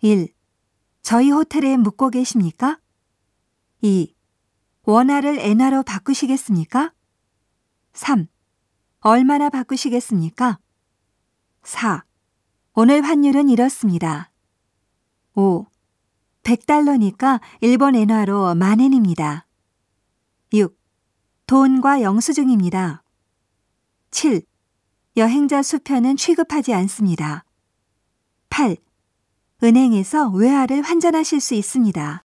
1. 저희 호텔에 묵고 계십니까? 2. 원화를 엔화로 바꾸시겠습니까? 3. 얼마나 바꾸시겠습니까? 4. 오늘 환율은 이렇습니다. 5. 100달러니까 일본 엔화로 만엔입니다. 6. 돈과 영수증입니다. 7. 여행자 수표는 취급하지 않습니다. 8. 은행에서 외화를 환전하실 수 있습니다.